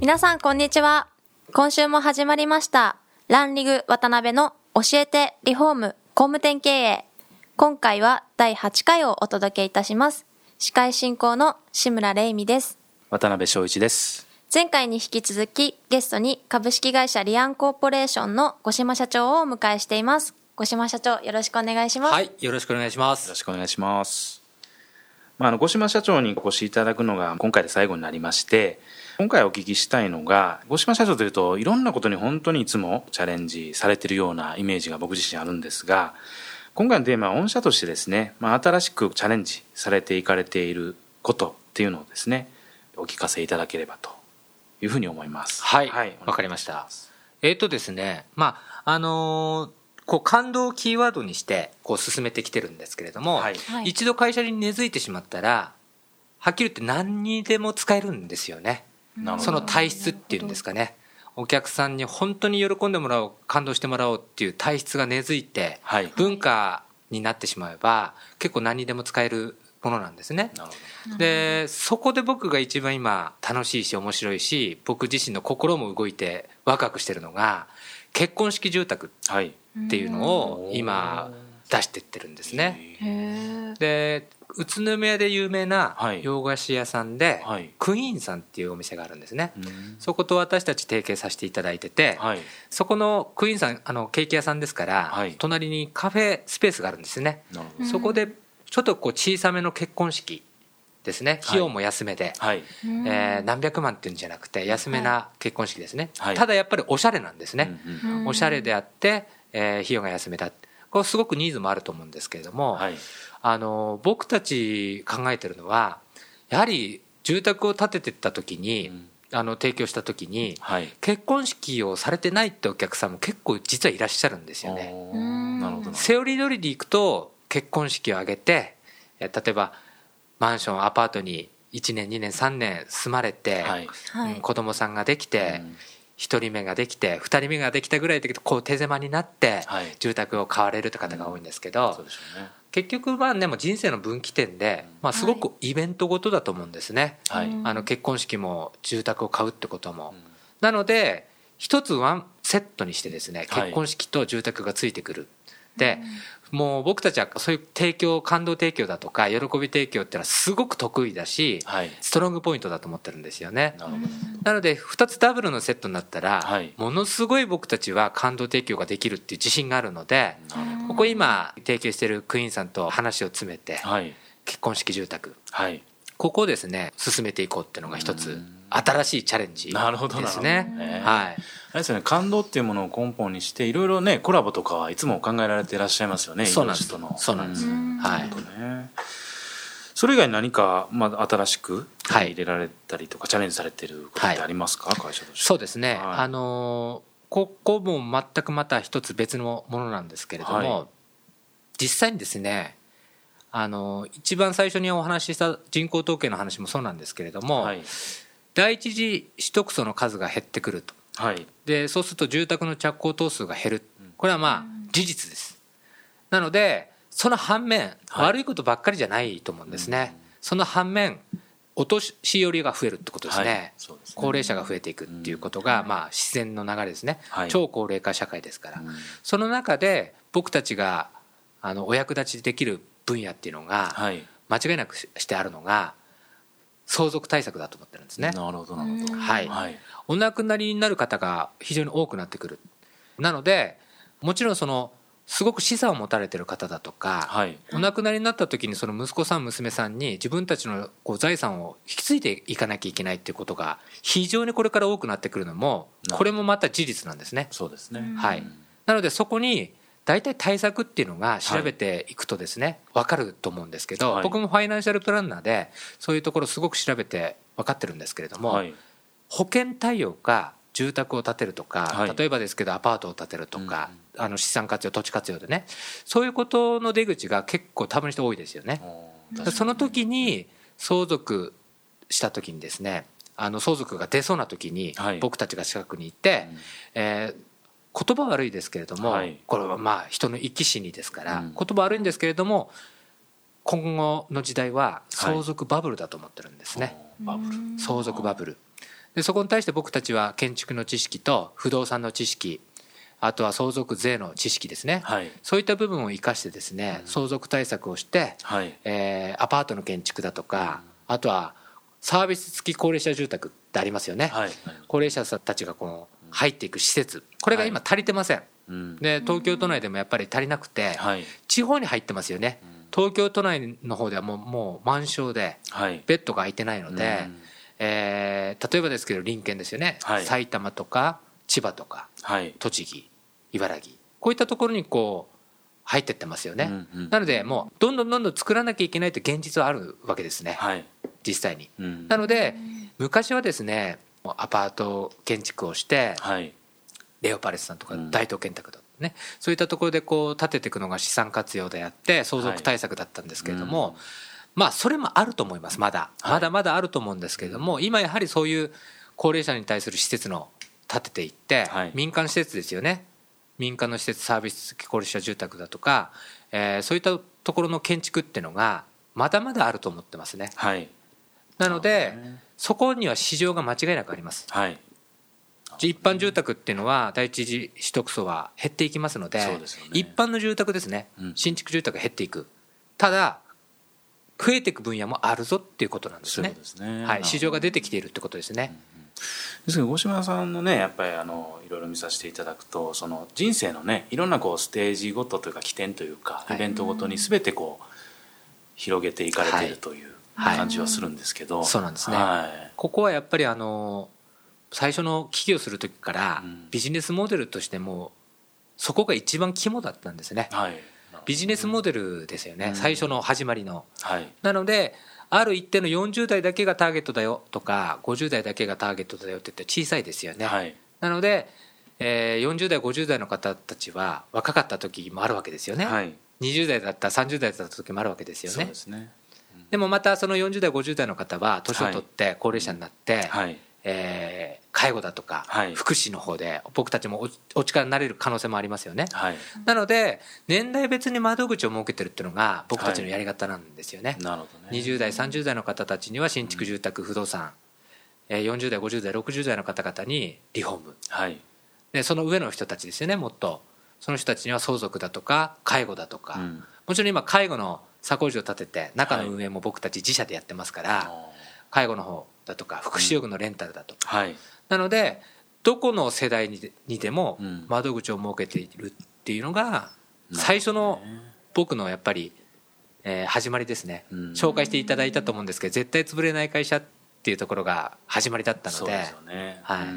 皆さんこんにちは。今週も始まりました。ランリグ渡辺の教えてリフォーム工務店経営。今回は第8回をお届けいたします。司会進行の志村玲美です。渡辺翔一です。前回に引き続きゲストに株式会社リアンコーポレーションの五島社長をお迎えしています。五島社長よろしくお願いします。はいよろしくお願いします。よろしくお願いします。まあ、あの五島社長にお越しいただくのが今回で最後になりまして今回お聞きしたいのが五島社長というといろんなことに本当にいつもチャレンジされてるようなイメージが僕自身あるんですが今回のテーマは御社としてですね、まあ、新しくチャレンジされていかれていることっていうのをですねお聞かせいただければというふうに思います。はいわ、はい、かりました。えっ、ー、とですねまああのーこう感動をキーワードにしてこう進めてきてるんですけれども、はい、一度会社に根付いてしまったらはっきり言って何にでも使えるんですよねその体質っていうんですかね。お客さんに本当に喜んでもらおう感動してもらおうっていう体質が根付いて、はい、文化になってしまえば結構何にでも使えるものなんですね。でそこで僕が一番今楽しいし面白いし僕自身の心も動いてワクワクしてるのが結婚式住宅っていうのを今出してってるんですね。で宇都宮で有名な洋菓子屋さんで、はい、クイーンさんっていうお店があるんですね、そこと私たち提携させていただいてて、はい、そこのクイーンさんあのケーキ屋さんですから、はい、隣にカフェスペースがあるんですね。そこでちょっとこう小さめの結婚式ですね。費用も安めで、はい、えー、何百万っていうんじゃなくて安めな結婚式ですね、はい、ただやっぱりおしゃれなんですね、おしゃれであって、えー、費用が安めだこれすごくニーズもあると思うんですけれども、はい、あの僕たち考えてるのはやはり住宅を建ててった時に、うん。あの提供した時に、はい、結婚式をされてないってお客さんも結構実はいらっしゃるんですよね。なるほど。セオリー通りでいくと結婚式を挙げて例えばマンションアパートに1年2年3年住まれて、はい、子供さんができて、1人目ができて2人目ができたぐらいでこう手狭になって住宅を買われるって方が多いんですけど、結局まあでも人生の分岐点で、まあ、すごくイベントごとだと思うんですね、はい、あの結婚式も住宅を買うってことも。なので一つワンセットにしてですね結婚式と住宅がついてくる。でもう僕たちはそういう提供感動提供だとか喜び提供っていうのはすごく得意だし、はい、ストロングポイントだと思ってるんですよね。なので2つダブルのセットになったら、はい、ものすごい僕たちは感動提供ができるっていう自信があるのでここ今提供してるクイーンさんと話を詰めて、はい、結婚式住宅、ここをですね進めていこうっていうのが一つ新しいチャレンジですね。なるほどはい。あれですね。感動っていうものを根本にしていろいろねコラボとかはいつも考えられていらっしゃいますよね。そうなんです。そうなんです、はい、ね、それ以外に何か、まあ、新しく入れられたりとか、はい、チャレンジされてることってありますか、はい、会社として。そうですね、はい、あのここも全くまた一つ別のものなんですけれども、実際にですねあの一番最初にお話しした人口統計の話もそうなんですけれども、第一次取得層の数が減ってくると。はい、でそうすると住宅の着工頭数が減る。これはまあ事実です。なのでその反面、はい、悪いことばっかりじゃないと思うんですね、その反面お年寄りが増えるってことですね。はい、すね。高齢者が増えていくっていうことが、まあ、自然の流れですね、はい、超高齢化社会ですから、その中で僕たちがあのお役立ちできる分野っていうのが、間違いなくしてあるのが相続対策だと思ってるんですね。なるほどなるほど。はい。はい、お亡くなりになる方が非常に多くなってくる。なのでもちろんそのすごく資産を持たれてる方だとか、はい、お亡くなりになった時にその息子さん娘さんに自分たちのこう財産を引き継いでいかなきゃいけないっていうことが非常にこれから多くなってくるのもこれもまた事実なんですね。そうですね。はい。なのでそこに大体対策っていうのが調べていくとですね、はい、分かると思うんですけど、はい、僕もファイナンシャルプランナーでそういうところすごく調べて分かってるんですけれども、はい、保険対応か住宅を建てるとか、はい、例えばですけどアパートを建てるとか、うん、あの資産活用土地活用でねそういうことの出口が結構多分人多いですよね。その時に相続した時にですねあの相続が出そうな時に僕たちが近くにいて、うん、えー、言葉悪いですけれども、はい、これはまあ人の生き死にですから、うん、言葉悪いんですけれども今後の時代は相続バブルだと思ってるんですね、はい、相続バブル。でそこに対して僕たちは建築の知識と不動産の知識あとは相続税の知識ですね、はい、そういった部分を生かしてですね、相続対策をして、はい、えー、アパートの建築だとか、あとはサービス付き高齢者住宅ってありますよね、はい、高齢者たちがこの入っていく施設。これが今足りてません、で東京都内でもやっぱり足りなくて、地方に入ってますよね、東京都内の方ではもうもう満床でベッドが空いてないので、えー、例えばですけど隣県ですよね、はい、埼玉とか千葉とか、はい、栃木茨城こういったところにこう入ってってますよね、うんうん、なのでもうどんどんどんどん作らなきゃいけないという現実はあるわけですね、はい、実際に、うん、なので昔はですねアパート建築をして、はい、レオパレスさんとか大東建託だとね、そういったところでこう建てていくのが資産活用であって相続対策だったんですけれども、はい。うんまあそれもあると思います。まだ、まだまだあると思うんですけれども今やはりそういう高齢者に対する施設の建てていって、民間施設ですよね。民間の施設サービス付き高齢者住宅だとか、えー、そういったところの建築っていうのがまだまだあると思ってますね、はい、なのでそこには市場が間違いなくあります、はい、一般住宅っていうのは第一次取得層は減っていきますので、ね、一般の住宅ですね、うん、新築住宅が減っていく。ただ増えていく分野もあるぞっていうことなんですね。すね。はい、市場が出てきているってことですね。うんですけど大島さんのねやっぱりあのいろいろ見させていただくとその人生のねいろんなこうステージごとというか起点というか、イベントごとに全てこう広げていかれているという感じはするんですけど、そうなんですね、はい、ここはやっぱりあの最初の起業する時からビジネスモデルとしてもそこが一番肝だったんですね、はい、ビジネスモデルですよね、うん、最初の始まりの、はい、なのである一定の40代だけがターゲットだよとか50代だけがターゲットだよって言って小さいですよね、はい、なので、えー、40代50代の方たちは若かった時もあるわけですよね、はい、20代だった30代だった時もあるわけですよね。でね、うん、でもまたその40代50代の方は年を取って高齢者になって、はい。えー、介護だとか、福祉の方で僕たちもお力になれる可能性もありますよね、はい、なので年代別に窓口を設けてるっていうのが僕たちのやり方なんですよね,、なるほどね。20代30代の方たちには新築住宅不動産、うん、40代50代60代の方々にリフォーム、はい、でその上の人たちですよねもっと。その人たちには相続だとか介護だとか、うん、もちろん今介護の鎖工事を立てて中の運営も僕たち自社でやってますから、はい、介護の方だとか福祉用具のレンタルだとか、はい、なのでどこの世代ににでも窓口を設けているっていうのが最初の僕のやっぱり、えー、始まりですね、紹介していただいたと思うんですけど絶対潰れない会社っていうところが始まりだったので。そうですよね、はい、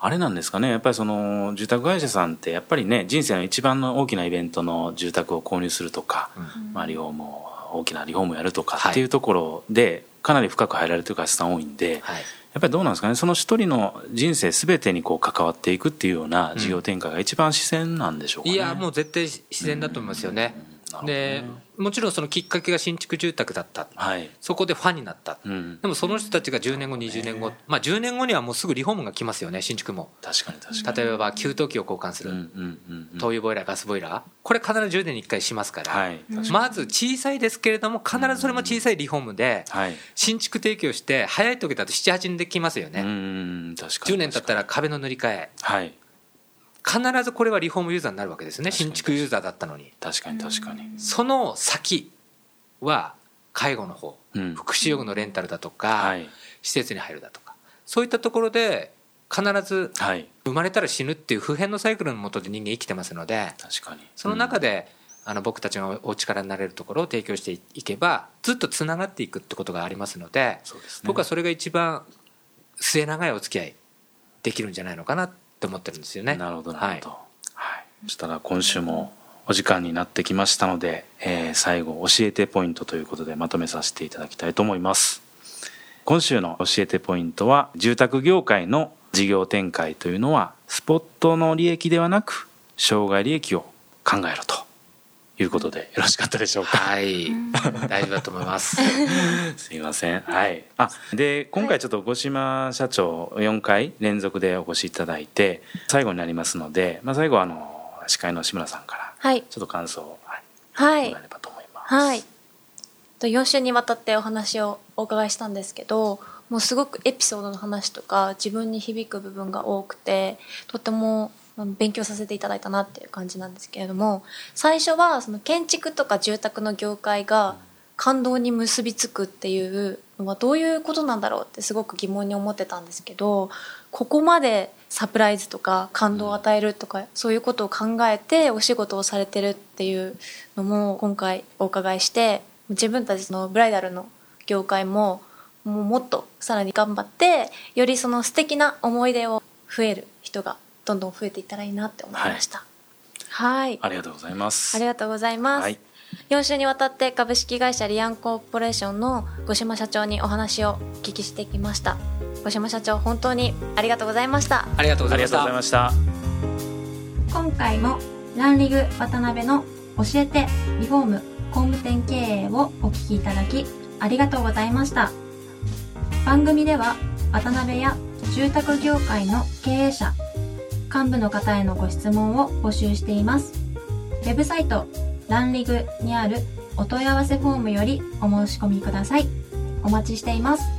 あれなんですかね。やっぱりその住宅会社さんってやっぱりね人生の一番の大きなイベントの住宅を購入するとか、うん、まあ、リフォームを大きなリフォームをやるとかっていうところで、かなり深く入られてる会社さん多いんで、はい、やっぱりどうなんですかね。その一人の人生すべてにこう関わっていくっていうような事業展開が一番自然なんでしょうか、ね。うん、いやもう絶対自然だと思いますよね。うんでもちろんそのきっかけが新築住宅だった、はい、そこでファンになった、うん、でもその人たちが10年後20年後、まあ、10年後にはもうすぐリフォームが来ますよね新築も。確かに確かに。例えば給湯器を交換する、灯油ボイラーガスボイラー。これ必ず10年に1回しますから、はい、まず小さいですけれども必ずそれも小さいリフォームで、新築提供して早い時だと78年できますよね。うん確かに10年経ったら壁の塗り替え、はい必ずこれはリフォームユーザーになるわけですね。新築ユーザーだったのに。確かに確かに。その先は介護の方、うん、福祉用具のレンタルだとか、はい、施設に入るだとか。そういったところで必ず生まれたら死ぬっていう普遍のサイクルのもとで人間生きてますので確かに、その中で、あの僕たちがお力になれるところを提供していけばずっとつながっていくってことがありますので、ね、僕はそれが一番末長いお付き合いできるんじゃないのかな。って思ってるんですよね。なるほどなるほど、はいはい、そしたら今週もお時間になってきましたので、えー、最後教えてポイントということでまとめさせていただきたいと思います。今週の教えてポイントは住宅業界の事業展開というのはスポットの利益ではなく障害利益を考えろということでよろしかったでしょうか？はい、大丈夫だと思います。すいません。はい。あ、で今回ちょっと五島社長4回連続でお越しいただいて最後になりますので、まあ最後あの司会の志村さんからちょっと感想を、はい、もらえればと思います。はい。4週にわたってお話をお伺いしたんですけど、もうすごくエピソードの話とか自分に響く部分が多くて、とても勉強させていただいたなっていう感じなんですけれども最初はその建築とか住宅の業界が感動に結びつくっていうのはどういうことなんだろうってすごく疑問に思ってたんですけどここまでサプライズとか感動を与えるとかそういうことを考えてお仕事をされてるっていうのも今回お伺いして自分たちのブライダルの業界ももうもっとさらに頑張ってよりその素敵な思い出を増える人がどんどん増えていったらいいなって思いました。はい。ありがとうございます。ありがとうございます。はい、4週にわたって株式会社リアンコーポレーションの五島社長にお話をお聞きしてきました。五島社長、本当にありがとうございました。ありがとうございました。今回もランリグ渡辺の教えてリフォーム工務店経営をお聞きいただきありがとうございました。番組では渡辺や住宅業界の経営者幹部の方へのご質問を募集しています。ウェブサイト、ランリグにあるお問い合わせフォームよりお申し込みください。お待ちしています。